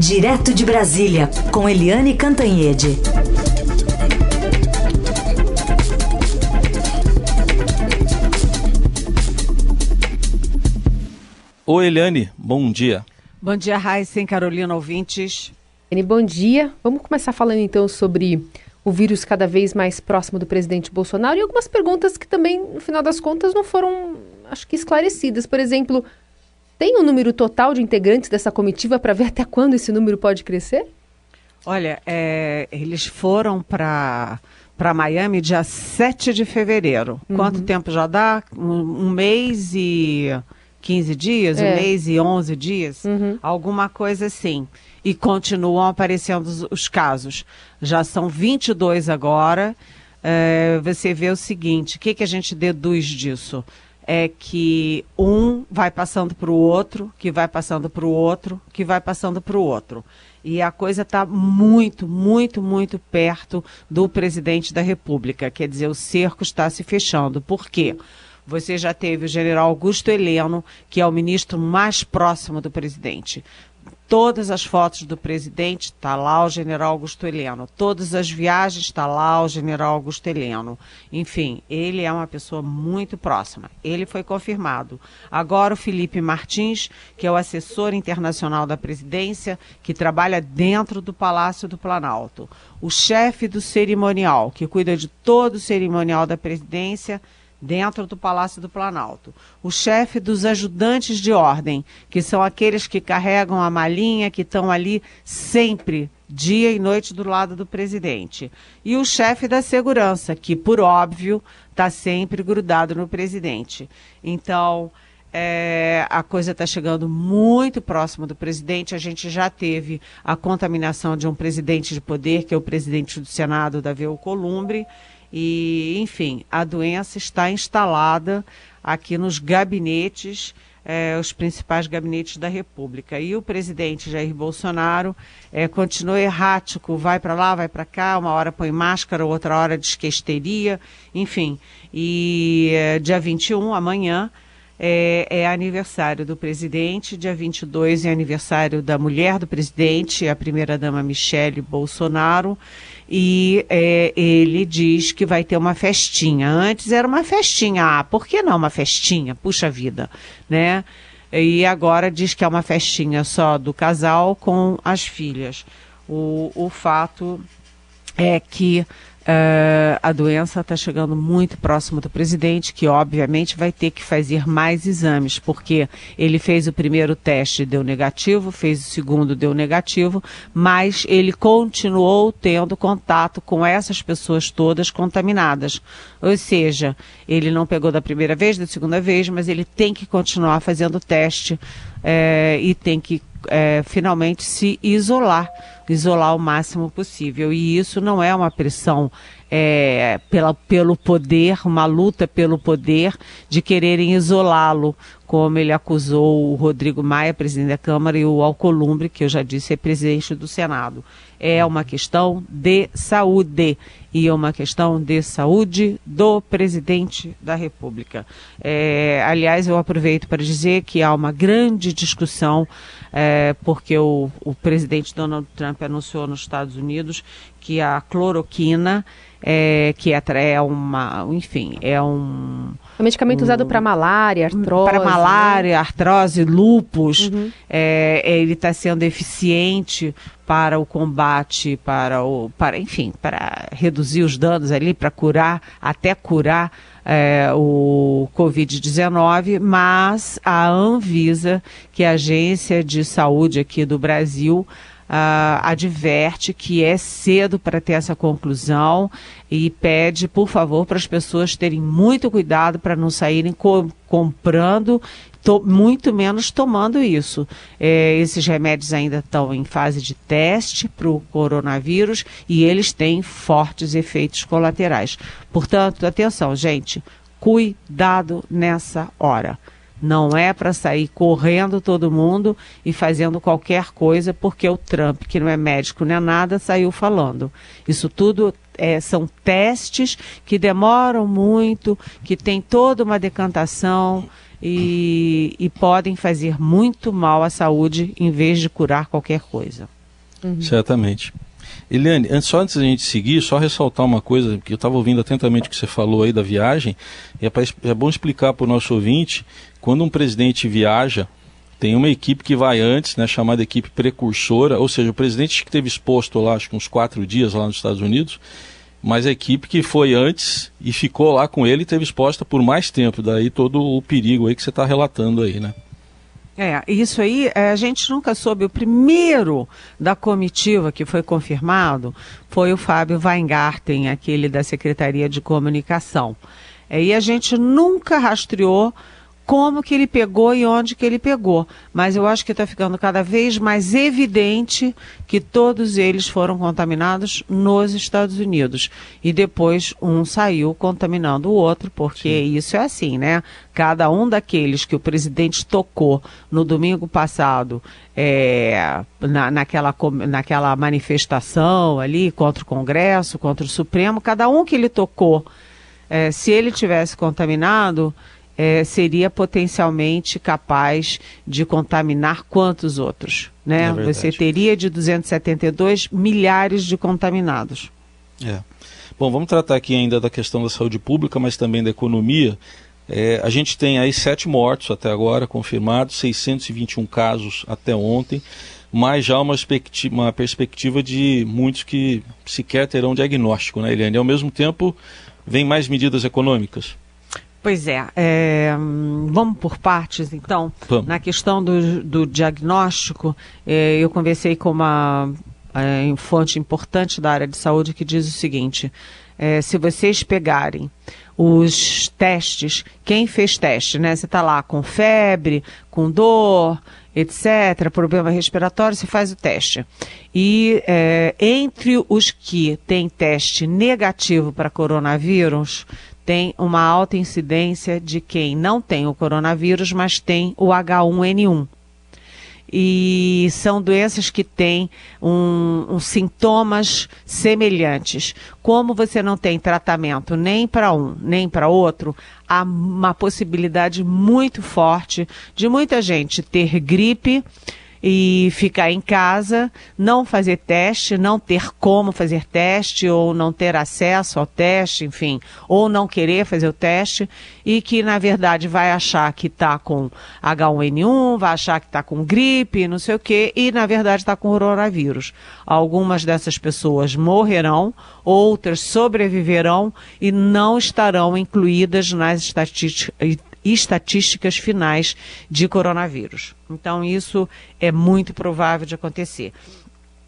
Direto de Brasília, com Eliane Cantanhede. Oi, Eliane, bom dia. Bom dia, Raíssa e Carolina ouvintes. Bom dia. Vamos começar falando então sobre o vírus cada vez mais próximo do presidente Bolsonaro e algumas perguntas que também, no final das contas, não foram, acho que, esclarecidas. Por exemplo, tem o um número total de integrantes dessa comitiva para ver até quando esse número pode crescer? Olha, é, eles foram para para Miami dia 7 de fevereiro. Uhum. Quanto tempo já dá? Um, um, mês e 15 dias? É. Um mês e 11 dias? Uhum. Alguma coisa assim. E continuam aparecendo os, os casos. Já são 22 agora. É, você vê o seguinte: o que, que a gente deduz disso? é que um vai passando para o outro, que vai passando para o outro, que vai passando para o outro. E a coisa está muito, muito, muito perto do presidente da República. Quer dizer, o cerco está se fechando. Por quê? Você já teve o general Augusto Heleno, que é o ministro mais próximo do presidente todas as fotos do presidente, está lá o general Augusto Heleno. Todas as viagens, está lá o general Augusto Heleno. Enfim, ele é uma pessoa muito próxima. Ele foi confirmado. Agora o Felipe Martins, que é o assessor internacional da presidência, que trabalha dentro do Palácio do Planalto. O chefe do cerimonial, que cuida de todo o cerimonial da presidência, dentro do Palácio do Planalto. O chefe dos ajudantes de ordem, que são aqueles que carregam a malinha, que estão ali sempre, dia e noite, do lado do presidente. E o chefe da segurança, que, por óbvio, está sempre grudado no presidente. Então. É, a coisa está chegando muito próximo do presidente. A gente já teve a contaminação de um presidente de poder, que é o presidente do Senado, Davi Alcolumbre, e, enfim, a doença está instalada aqui nos gabinetes, eh, os principais gabinetes da República. E o presidente Jair Bolsonaro eh, continua errático, vai para lá, vai para cá, uma hora põe máscara, outra hora diz que histeria, enfim. E eh, dia 21, amanhã, é, é, aniversário do presidente, dia 22 é aniversário da mulher do presidente, a primeira-dama Michele Bolsonaro, e é, ele diz que vai ter uma festinha. Antes era uma festinha, ah, por que não uma festinha? Puxa vida, né? E agora diz que é uma festinha só do casal com as filhas. O, o fato é que Uh, a doença está chegando muito próximo do presidente, que obviamente vai ter que fazer mais exames, porque ele fez o primeiro teste deu negativo, fez o segundo deu negativo, mas ele continuou tendo contato com essas pessoas todas contaminadas. Ou seja, ele não pegou da primeira vez, da segunda vez, mas ele tem que continuar fazendo teste é, e tem que é, finalmente se isolar, isolar o máximo possível. E isso não é uma pressão é, pela, pelo poder, uma luta pelo poder de quererem isolá-lo, como ele acusou o Rodrigo Maia, presidente da Câmara, e o Alcolumbre, que eu já disse é presidente do Senado. É uma questão de saúde e é uma questão de saúde do presidente da República. É, aliás, eu aproveito para dizer que há uma grande discussão, é, porque o, o presidente Donald Trump anunciou nos Estados Unidos que a cloroquina é, que é, é uma, enfim, é um... É um medicamento usado para malária, artrose. Para malária, né? artrose, lupus. Uhum. É, ele está sendo eficiente para o combate, para o, para, enfim, para reduzir os danos ali, para curar, até curar é, o Covid-19, mas a Anvisa, que é a agência de saúde aqui do Brasil, adverte que é cedo para ter essa conclusão e pede, por favor, para as pessoas terem muito cuidado para não saírem co comprando, muito menos tomando isso. É, esses remédios ainda estão em fase de teste para o coronavírus e eles têm fortes efeitos colaterais. Portanto, atenção, gente, cuidado nessa hora. Não é para sair correndo todo mundo e fazendo qualquer coisa porque o Trump, que não é médico nem nada, saiu falando. Isso tudo é, são testes que demoram muito, que tem toda uma decantação. e, e podem fazer muito mal à saúde em vez de curar qualquer coisa. Uhum. Certamente. Eliane, só antes da gente seguir, só ressaltar uma coisa, que eu estava ouvindo atentamente o que você falou aí da viagem, e é, pra, é bom explicar para o nosso ouvinte, quando um presidente viaja, tem uma equipe que vai antes, né, chamada equipe precursora, ou seja, o presidente que esteve exposto lá, acho que uns quatro dias lá nos Estados Unidos, mas a equipe que foi antes e ficou lá com ele teve exposta por mais tempo, daí todo o perigo aí que você está relatando aí, né? É, isso aí é, a gente nunca soube. O primeiro da comitiva que foi confirmado foi o Fábio Weingarten, aquele da Secretaria de Comunicação. É, e a gente nunca rastreou como que ele pegou e onde que ele pegou. Mas eu acho que está ficando cada vez mais evidente que todos eles foram contaminados nos Estados Unidos. E depois um saiu contaminando o outro, porque Sim. isso é assim, né? Cada um daqueles que o presidente tocou no domingo passado é, na, naquela, naquela manifestação ali contra o Congresso, contra o Supremo, cada um que ele tocou, é, se ele tivesse contaminado, é, seria potencialmente capaz de contaminar quantos outros? Né? É Você teria de 272 milhares de contaminados. É. Bom, vamos tratar aqui ainda da questão da saúde pública, mas também da economia. É, a gente tem aí sete mortos até agora confirmados, 621 casos até ontem, mas já uma perspectiva, uma perspectiva de muitos que sequer terão diagnóstico, né, Eliane? Ao mesmo tempo, vem mais medidas econômicas. Pois é, é, vamos por partes então. Vamos. Na questão do, do diagnóstico, é, eu conversei com uma é, fonte importante da área de saúde que diz o seguinte: é, se vocês pegarem os testes, quem fez teste, né? Você está lá com febre, com dor, etc., problema respiratório, você faz o teste. E é, entre os que têm teste negativo para coronavírus, tem uma alta incidência de quem não tem o coronavírus, mas tem o H1N1. E são doenças que têm um, um sintomas semelhantes. Como você não tem tratamento nem para um nem para outro, há uma possibilidade muito forte de muita gente ter gripe e ficar em casa, não fazer teste, não ter como fazer teste ou não ter acesso ao teste, enfim, ou não querer fazer o teste e que na verdade vai achar que está com H1N1, vai achar que está com gripe, não sei o quê, e na verdade está com coronavírus. Algumas dessas pessoas morrerão, outras sobreviverão e não estarão incluídas nas estatísticas estatísticas finais de coronavírus. Então, isso é muito provável de acontecer.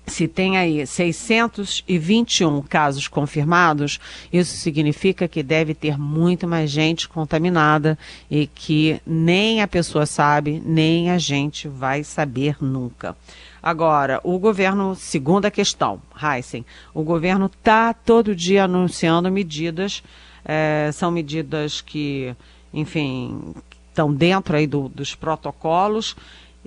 Se tem aí 621 casos confirmados, isso significa que deve ter muito mais gente contaminada e que nem a pessoa sabe, nem a gente vai saber nunca. Agora, o governo, segunda questão, Heisen, o governo está todo dia anunciando medidas, é, são medidas que enfim, estão dentro aí do, dos protocolos,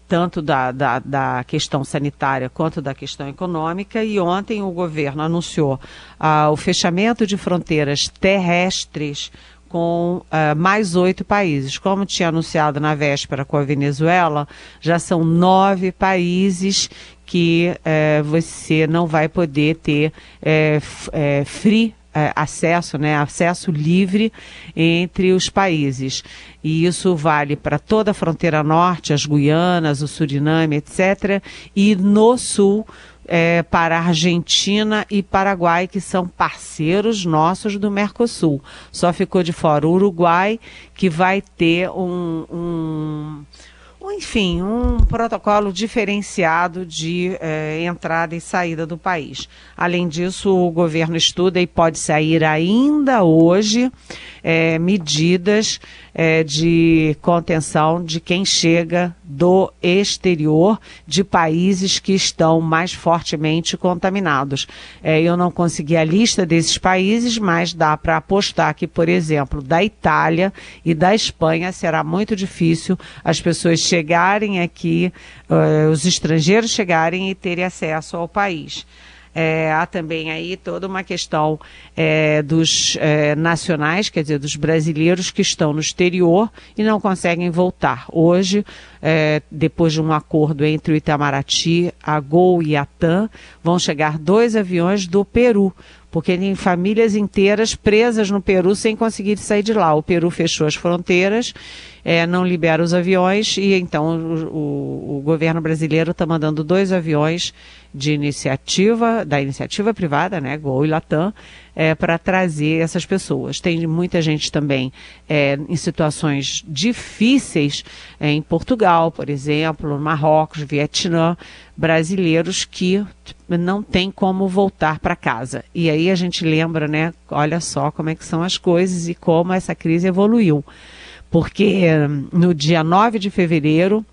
tanto da, da, da, questão sanitária quanto da questão econômica. E ontem o governo anunciou ah, o fechamento de fronteiras terrestres com uh, mais oito países. Como tinha anunciado na véspera com a Venezuela, já são nove países que uh, você não vai poder ter uh, free é, acesso, né, acesso livre entre os países. E isso vale para toda a fronteira norte, as Guianas, o Suriname, etc. E no sul, é, para Argentina e Paraguai, que são parceiros nossos do Mercosul. Só ficou de fora o Uruguai, que vai ter um, um enfim, um protocolo diferenciado de eh, entrada e saída do país. Além disso, o governo estuda e pode sair ainda hoje eh, medidas eh, de contenção de quem chega do exterior, de países que estão mais fortemente contaminados. eu não consegui a lista desses países, mas dá para apostar que, por exemplo, da Itália e da Espanha será muito difícil as pessoas chegarem aqui, uh, os estrangeiros chegarem e terem acesso ao país. É, há também aí toda uma questão é, dos é, nacionais, quer dizer, dos brasileiros que estão no exterior e não conseguem voltar. Hoje, é, depois de um acordo entre o Itamaraty, a Gol e a TAM, vão chegar dois aviões do Peru porque tem famílias inteiras presas no Peru sem conseguir sair de lá. O Peru fechou as fronteiras, é, não libera os aviões e então o, o, o governo brasileiro está mandando dois aviões de iniciativa, da iniciativa privada, né, Gol e Latam, é, para trazer essas pessoas. Tem muita gente também é, em situações difíceis é, em Portugal, por exemplo, Marrocos, Vietnã, brasileiros que não tem como voltar para casa. E aí a gente lembra, né, olha só como é que são as coisas e como essa crise evoluiu. Porque no dia 9 de fevereiro,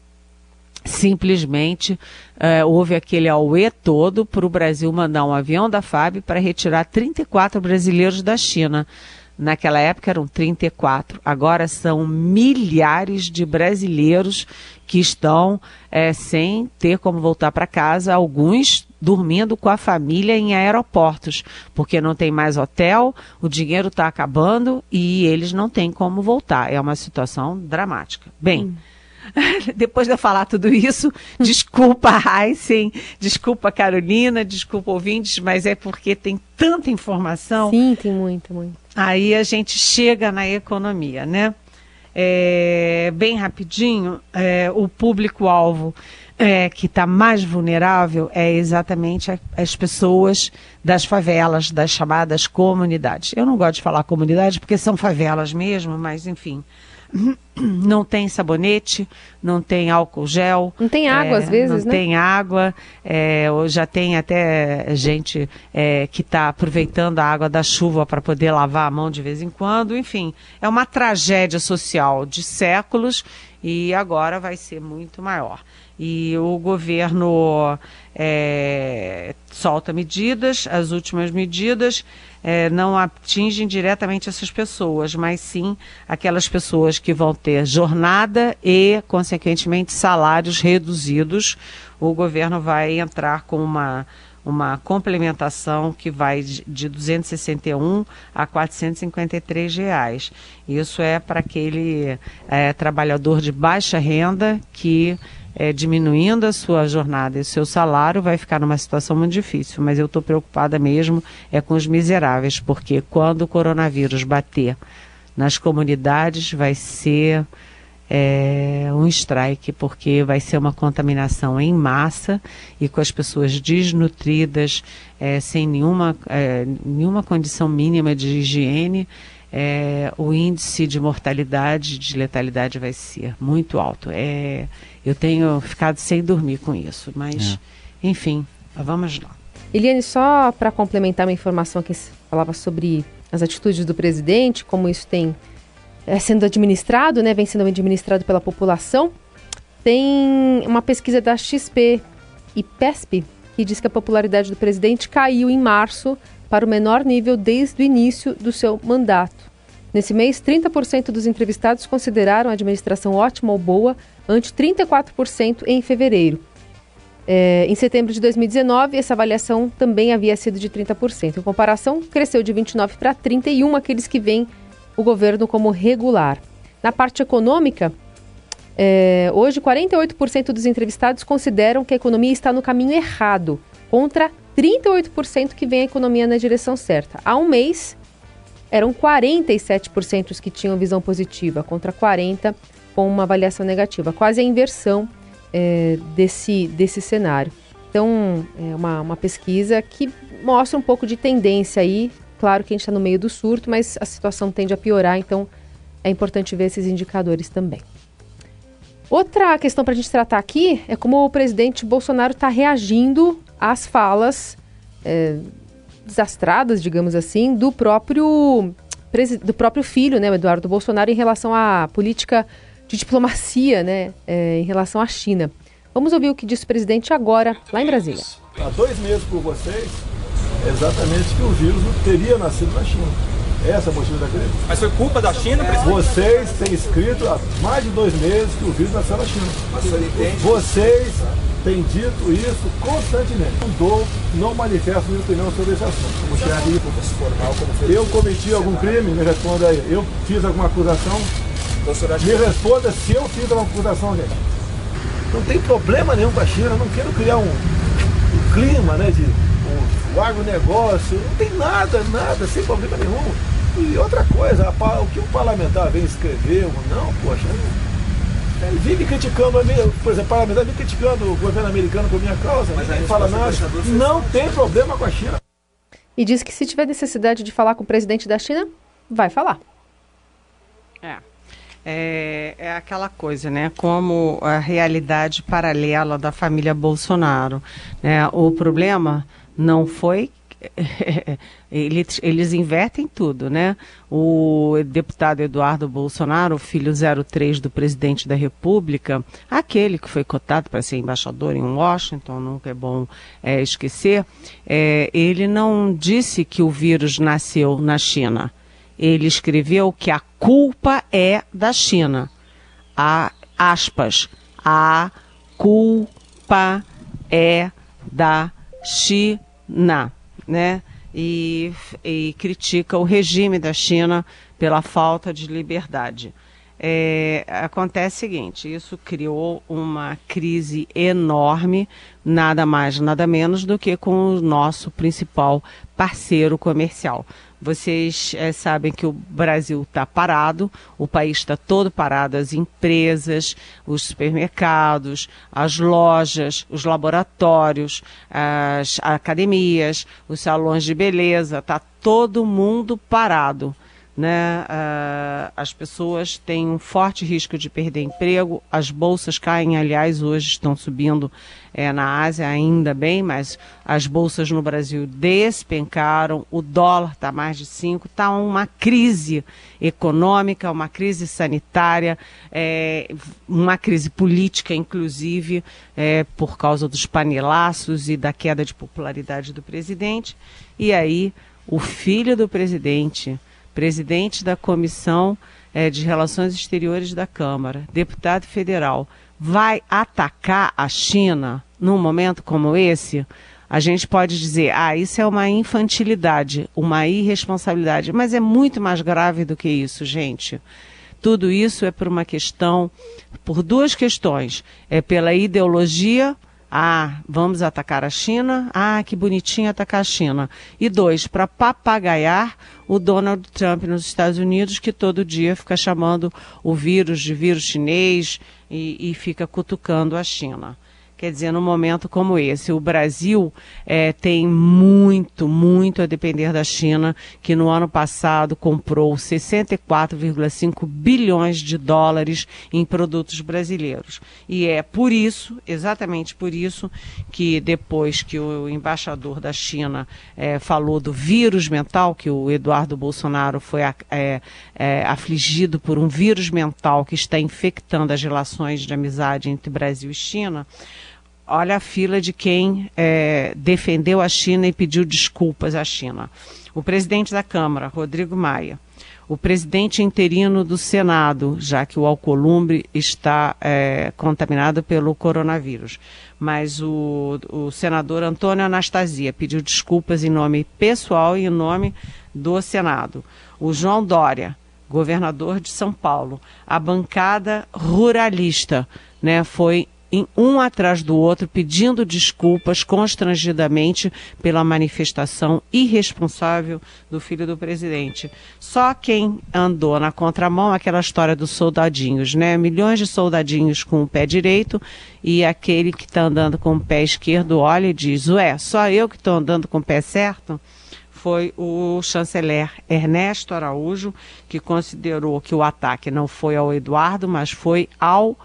simplesmente uh, houve aquele auê todo para o Brasil mandar um avião da FAB para retirar 34 brasileiros da China. Naquela época eram 34, agora são milhares de brasileiros que estão é, sem ter como voltar para casa, alguns dormindo com a família em aeroportos, porque não tem mais hotel, o dinheiro está acabando e eles não têm como voltar. É uma situação dramática. Bem. Hum. Depois de eu falar tudo isso, desculpa Heisen, desculpa Carolina, desculpa ouvintes, mas é porque tem tanta informação. Sim, tem muito, muito. Aí a gente chega na economia, né? É, bem rapidinho, é, o público-alvo é, que está mais vulnerável é exatamente a, as pessoas das favelas, das chamadas comunidades. Eu não gosto de falar comunidade porque são favelas mesmo, mas enfim não tem sabonete, não tem álcool gel. Não tem água é, às vezes, não né? tem água. É, já tem até gente é, que está aproveitando a água da chuva para poder lavar a mão de vez em quando. Enfim, é uma tragédia social de séculos e agora vai ser muito maior. E o governo é, solta medidas, as últimas medidas é, não atingem diretamente essas pessoas, mas sim aquelas pessoas que vão ter jornada e, consequentemente, salários reduzidos. O governo vai entrar com uma uma complementação que vai de 261 a 453 reais. Isso é para aquele é, trabalhador de baixa renda que é, diminuindo a sua jornada e o seu salário, vai ficar numa situação muito difícil. Mas eu estou preocupada mesmo é com os miseráveis, porque quando o coronavírus bater nas comunidades, vai ser é, um strike, porque vai ser uma contaminação em massa e com as pessoas desnutridas, é, sem nenhuma, é, nenhuma condição mínima de higiene é, o índice de mortalidade, de letalidade vai ser muito alto. É, eu tenho ficado sem dormir com isso, mas, é. enfim, vamos lá. Eliane, só para complementar uma informação que falava sobre as atitudes do presidente, como isso tem é, sendo administrado, né, vem sendo administrado pela população, tem uma pesquisa da XP e PESP que diz que a popularidade do presidente caiu em março para o menor nível desde o início do seu mandato. Nesse mês, 30% dos entrevistados consideraram a administração ótima ou boa, ante 34% em fevereiro. É, em setembro de 2019, essa avaliação também havia sido de 30%. Em comparação, cresceu de 29% para 31% aqueles que veem o governo como regular. Na parte econômica, é, hoje 48% dos entrevistados consideram que a economia está no caminho errado, contra 38% que vem a economia na direção certa. Há um mês, eram 47% os que tinham visão positiva, contra 40% com uma avaliação negativa. Quase a inversão é, desse, desse cenário. Então, é uma, uma pesquisa que mostra um pouco de tendência aí. Claro que a gente está no meio do surto, mas a situação tende a piorar, então é importante ver esses indicadores também. Outra questão para a gente tratar aqui é como o presidente Bolsonaro está reagindo às falas é, desastradas, digamos assim, do próprio, do próprio filho, né, Eduardo Bolsonaro, em relação à política de diplomacia, né, é, em relação à China. Vamos ouvir o que disse o presidente agora, lá em Brasília. Há dois meses por vocês, exatamente que o vírus não teria nascido na China. Essa é a motivo da crise. Mas foi culpa da China, presidente? Vocês têm escrito há mais de dois meses que o vírus nasceu na China. Vocês tem dito isso constantemente. Não dou, não manifesto minha opinião sobre esse assunto. Como chefe formal, como eu cometi algum crime? Me responda aí. Eu fiz alguma acusação? Me responda se eu fiz alguma acusação, gente. Não tem problema nenhum com a China, não quero criar um, um clima né, de um, o agronegócio, não tem nada, nada, sem problema nenhum. E outra coisa, a, o que o parlamentar vem escrever ou não, poxa, ele vive criticando, por exemplo, o parlamentar vive criticando o governo americano por minha causa, mas não fala nada. Não tem problema com a China. E diz que se tiver necessidade de falar com o presidente da China, vai falar. É. É, é, aquela coisa, né? Como a realidade paralela da família Bolsonaro. Né? O problema não foi eles, eles invertem tudo, né? O deputado Eduardo Bolsonaro, filho 03 do presidente da República, aquele que foi cotado para ser embaixador em Washington, nunca é bom é, esquecer, é, ele não disse que o vírus nasceu na China. Ele escreveu que a culpa é da China. A, aspas, a culpa é da China né? E, e critica o regime da China pela falta de liberdade. É, acontece o seguinte: isso criou uma crise enorme, nada mais, nada menos do que com o nosso principal parceiro comercial. Vocês é, sabem que o Brasil está parado, o país está todo parado, as empresas, os supermercados, as lojas, os laboratórios, as academias, os salões de beleza, está todo mundo parado né? Uh, as pessoas têm um forte risco de perder emprego, as bolsas caem, aliás, hoje estão subindo é, na Ásia, ainda bem, mas as bolsas no Brasil despencaram, o dólar está mais de 5, está uma crise econômica, uma crise sanitária, é, uma crise política, inclusive, é, por causa dos panelaços e da queda de popularidade do presidente. E aí, o filho do presidente presidente da Comissão é, de Relações Exteriores da Câmara, deputado federal, vai atacar a China num momento como esse, a gente pode dizer, ah, isso é uma infantilidade, uma irresponsabilidade, mas é muito mais grave do que isso, gente. Tudo isso é por uma questão, por duas questões. É pela ideologia ah, vamos atacar a China. Ah, que bonitinho atacar a China. E dois, para papagaiar o Donald Trump nos Estados Unidos, que todo dia fica chamando o vírus de vírus chinês e, e fica cutucando a China. Quer dizer, num momento como esse, o Brasil é, tem muito, muito a depender da China, que no ano passado comprou 64,5 bilhões de dólares em produtos brasileiros. E é por isso, exatamente por isso, que depois que o embaixador da China é, falou do vírus mental, que o Eduardo Bolsonaro foi é, é, afligido por um vírus mental que está infectando as relações de amizade entre Brasil e China olha a fila de quem é, defendeu a China e pediu desculpas à China. O presidente da Câmara, Rodrigo Maia. O presidente interino do Senado, já que o Alcolumbre está é, contaminado pelo coronavírus. Mas o, o senador Antônio Anastasia pediu desculpas em nome pessoal e em nome do Senado. O João Dória, governador de São Paulo. A bancada ruralista né, foi em um atrás do outro, pedindo desculpas constrangidamente pela manifestação irresponsável do filho do presidente. Só quem andou na contramão, aquela história dos soldadinhos, né? Milhões de soldadinhos com o pé direito e aquele que está andando com o pé esquerdo olha e diz: Ué, só eu que estou andando com o pé certo? foi o chanceler Ernesto Araújo, que considerou que o ataque não foi ao Eduardo, mas foi ao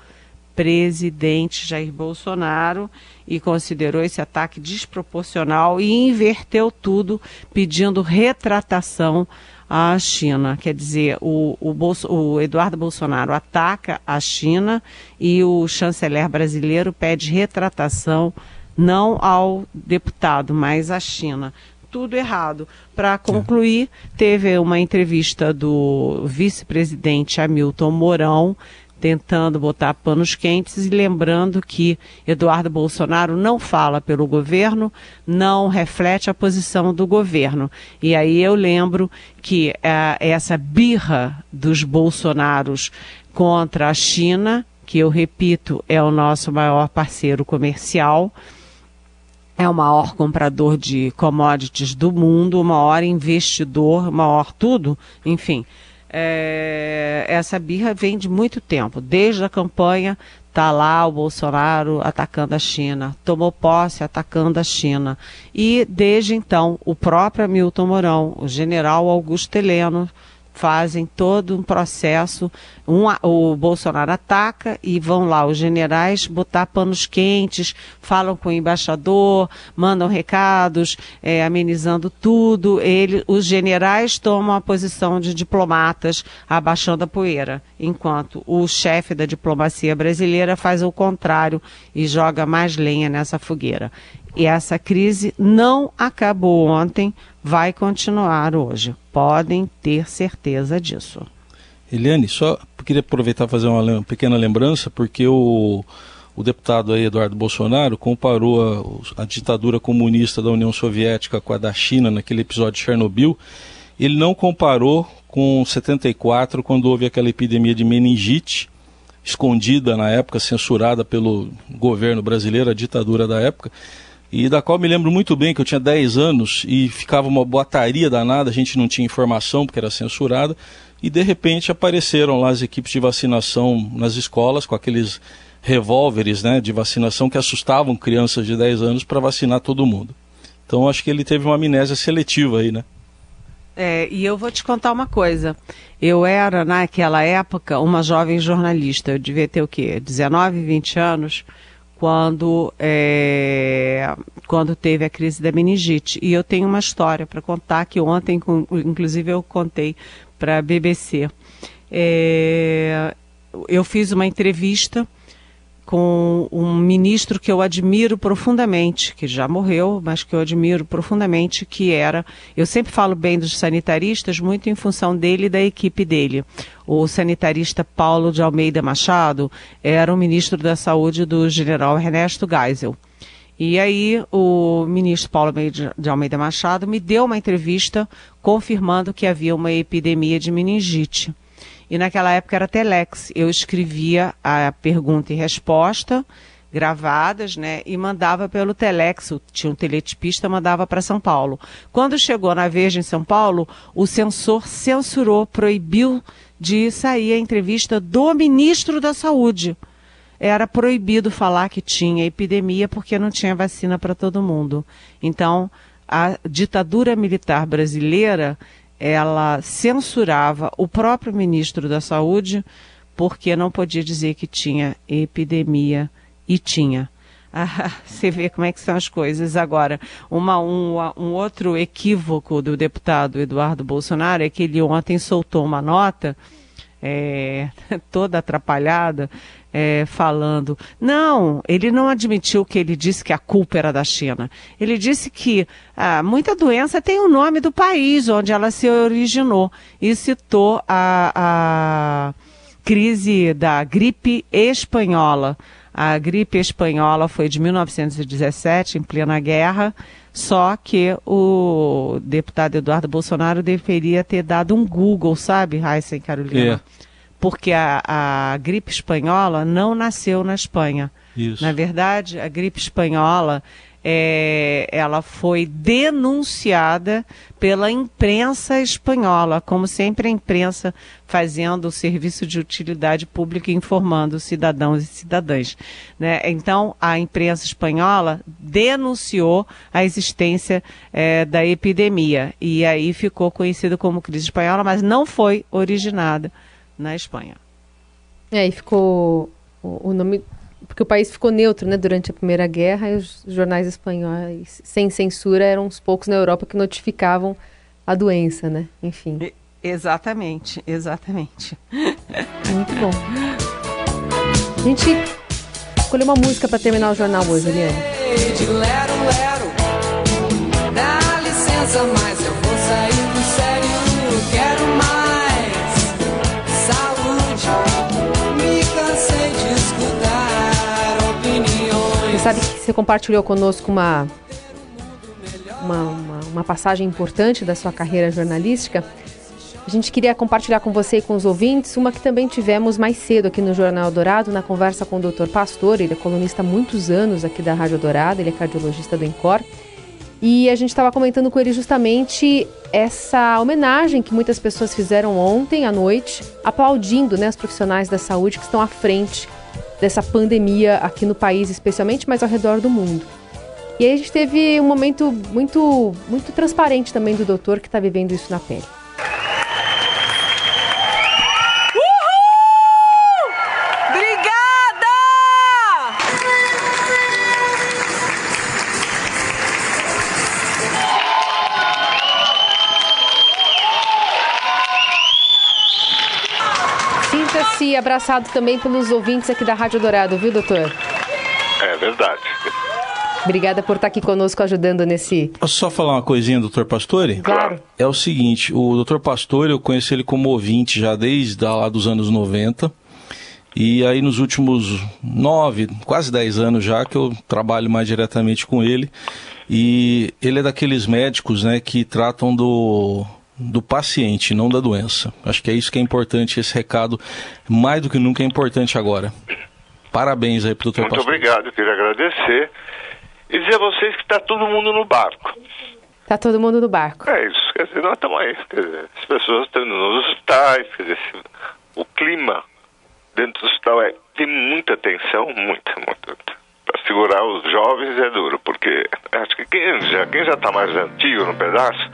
presidente Jair Bolsonaro e considerou esse ataque desproporcional e inverteu tudo, pedindo retratação à China. Quer dizer, o, o, Bolso, o Eduardo Bolsonaro ataca a China e o chanceler brasileiro pede retratação não ao deputado, mas à China tudo errado. Para concluir, teve uma entrevista do vice-presidente Hamilton Mourão tentando botar panos quentes e lembrando que Eduardo Bolsonaro não fala pelo governo, não reflete a posição do governo. E aí eu lembro que uh, essa birra dos Bolsonaros contra a China, que eu repito, é o nosso maior parceiro comercial, é o maior comprador de commodities do mundo, o maior investidor, o maior tudo, enfim. É, essa birra vem de muito tempo, desde a campanha está lá o Bolsonaro atacando a China, tomou posse atacando a China. E desde então, o próprio Hamilton Mourão, o general Augusto Heleno, fazem todo um processo. Um, o Bolsonaro ataca e vão lá os generais botar panos quentes, falam com o embaixador, mandam recados, é, amenizando tudo. Ele, os generais tomam a posição de diplomatas, abaixando a poeira, enquanto o chefe da diplomacia brasileira faz o contrário e joga mais lenha nessa fogueira. E essa crise não acabou ontem, vai continuar hoje. Podem ter certeza disso. Eliane, só queria aproveitar e fazer uma pequena lembrança, porque o, o deputado aí, Eduardo Bolsonaro comparou a, a, ditadura comunista da União Soviética com a da China naquele episódio de Chernobyl. Ele não comparou com 74, quando houve aquela epidemia de meningite, escondida na época, censurada pelo governo brasileiro, a ditadura da época e da qual me lembro muito bem que eu tinha 10 anos e ficava uma boataria danada, a gente não tinha informação porque era censurada, e de repente apareceram lá as equipes de vacinação nas escolas com aqueles revólveres né, de vacinação que assustavam crianças de 10 anos para vacinar todo mundo. Então acho que ele teve uma amnésia seletiva aí, né? É, e eu vou te contar uma coisa. Eu era, naquela época, uma jovem jornalista. Eu devia ter o quê? 19, 20 anos quando, é, quando teve a crise da meningite. E eu tenho uma história para contar que ontem, inclusive, eu contei para a BBC. É, eu fiz uma entrevista com um ministro que eu admiro profundamente, que já morreu, mas que eu admiro profundamente, que era, eu sempre falo bem dos sanitaristas, muito em função dele e da equipe dele. O sanitarista Paulo de Almeida Machado era o ministro da Saúde do general Ernesto Geisel. E aí o ministro Paulo de Almeida Machado me deu uma entrevista confirmando que havia uma epidemia de meningite. E naquela época era Telex. Eu escrevia a pergunta e resposta gravadas, né, e mandava pelo Telex, tinha um teletipista, mandava para São Paulo. Quando chegou na Veja em São Paulo, o censor censurou, proibiu de sair a entrevista do ministro da Saúde. Era proibido falar que tinha epidemia porque não tinha vacina para todo mundo. Então, a ditadura militar brasileira ela censurava o próprio ministro da Saúde porque não podia dizer que tinha epidemia e tinha. Ah, você vê como é que são as coisas. Agora, uma, um, um outro equívoco do deputado Eduardo Bolsonaro é que ele ontem soltou uma nota é, toda atrapalhada, é, falando. Não, ele não admitiu que ele disse que a culpa era da China. Ele disse que ah, muita doença tem o nome do país onde ela se originou e citou a, a crise da gripe espanhola. A gripe espanhola foi de 1917, em plena guerra, só que o deputado Eduardo Bolsonaro deveria ter dado um Google, sabe, Raíssa e Carolina? É. Porque a, a gripe espanhola não nasceu na Espanha. Isso. Na verdade, a gripe espanhola é, ela foi denunciada pela imprensa espanhola, como sempre a imprensa fazendo o serviço de utilidade pública informando cidadãos e cidadãs. Né? Então, a imprensa espanhola denunciou a existência é, da epidemia e aí ficou conhecido como crise espanhola, mas não foi originada na Espanha. É, e ficou o, o nome porque o país ficou neutro, né, durante a Primeira Guerra, e os jornais espanhóis sem censura eram os poucos na Europa que notificavam a doença, né? Enfim. E, exatamente, exatamente. Muito bom. A gente escolheu uma música para terminar o jornal hoje, Eliane. Lero, lero, dá licença, mas Sabe que você compartilhou conosco uma, uma, uma, uma passagem importante da sua carreira jornalística. A gente queria compartilhar com você e com os ouvintes uma que também tivemos mais cedo aqui no Jornal Dourado, na conversa com o Dr. Pastor. Ele é colunista há muitos anos aqui da Rádio Dourado, ele é cardiologista do Encor. E a gente estava comentando com ele justamente essa homenagem que muitas pessoas fizeram ontem à noite, aplaudindo né, os profissionais da saúde que estão à frente dessa pandemia aqui no país, especialmente, mas ao redor do mundo. E aí a gente teve um momento muito, muito transparente também do doutor que está vivendo isso na pele. Abraçado também pelos ouvintes aqui da Rádio Dourado, viu, doutor? É verdade. Obrigada por estar aqui conosco ajudando nesse. Posso só falar uma coisinha, doutor Pastore? Claro. É o seguinte, o doutor Pastore, eu conheço ele como ouvinte já desde lá dos anos 90. E aí nos últimos nove, quase dez anos já que eu trabalho mais diretamente com ele. E ele é daqueles médicos né, que tratam do, do paciente, não da doença. Acho que é isso que é importante, esse recado, mais do que nunca é importante agora. Parabéns aí pro doutor Muito Pastor. obrigado, eu queria agradecer. E dizer a vocês que está todo mundo no barco. Tá todo mundo no barco. É isso, quer dizer, nós estamos aí. Quer dizer, as pessoas estão indo nos hospitais, quer dizer, o clima dentro do hospital é, tem muita tensão, muita, muita. Segurar os jovens é duro, porque acho que quem já quem já está mais antigo no pedaço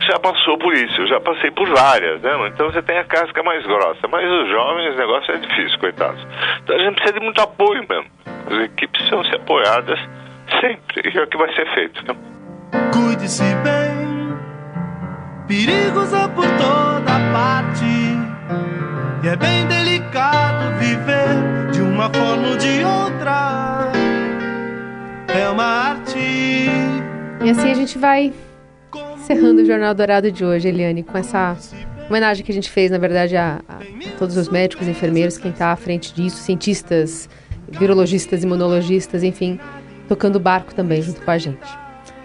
já passou por isso. Eu já passei por várias, né? Então você tem a casca mais grossa, mas os jovens o negócio é difícil, coitados. Então a gente precisa de muito apoio mesmo. As equipes precisam ser apoiadas sempre, e é o que vai ser feito. Né? Cuide-se bem, perigos há por toda parte. E assim a gente vai encerrando o Jornal Dourado de hoje, Eliane, com essa homenagem que a gente fez, na verdade, a, a todos os médicos, enfermeiros, quem está à frente disso, cientistas, virologistas, imunologistas, enfim, tocando barco também junto com a gente.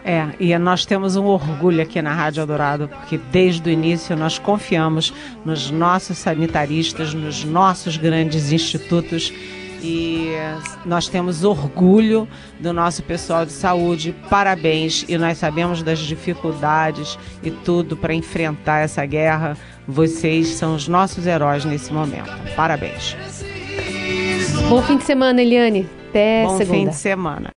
É, e nós temos um orgulho aqui na Rádio Eldorado, porque desde o início nós confiamos nos nossos sanitaristas, nos nossos grandes institutos e nós temos orgulho do nosso pessoal de saúde. Parabéns! E nós sabemos das dificuldades e tudo para enfrentar essa guerra. Vocês são os nossos heróis nesse momento. Parabéns! Bom fim de semana, Eliane. Até Bom segunda. fim de semana.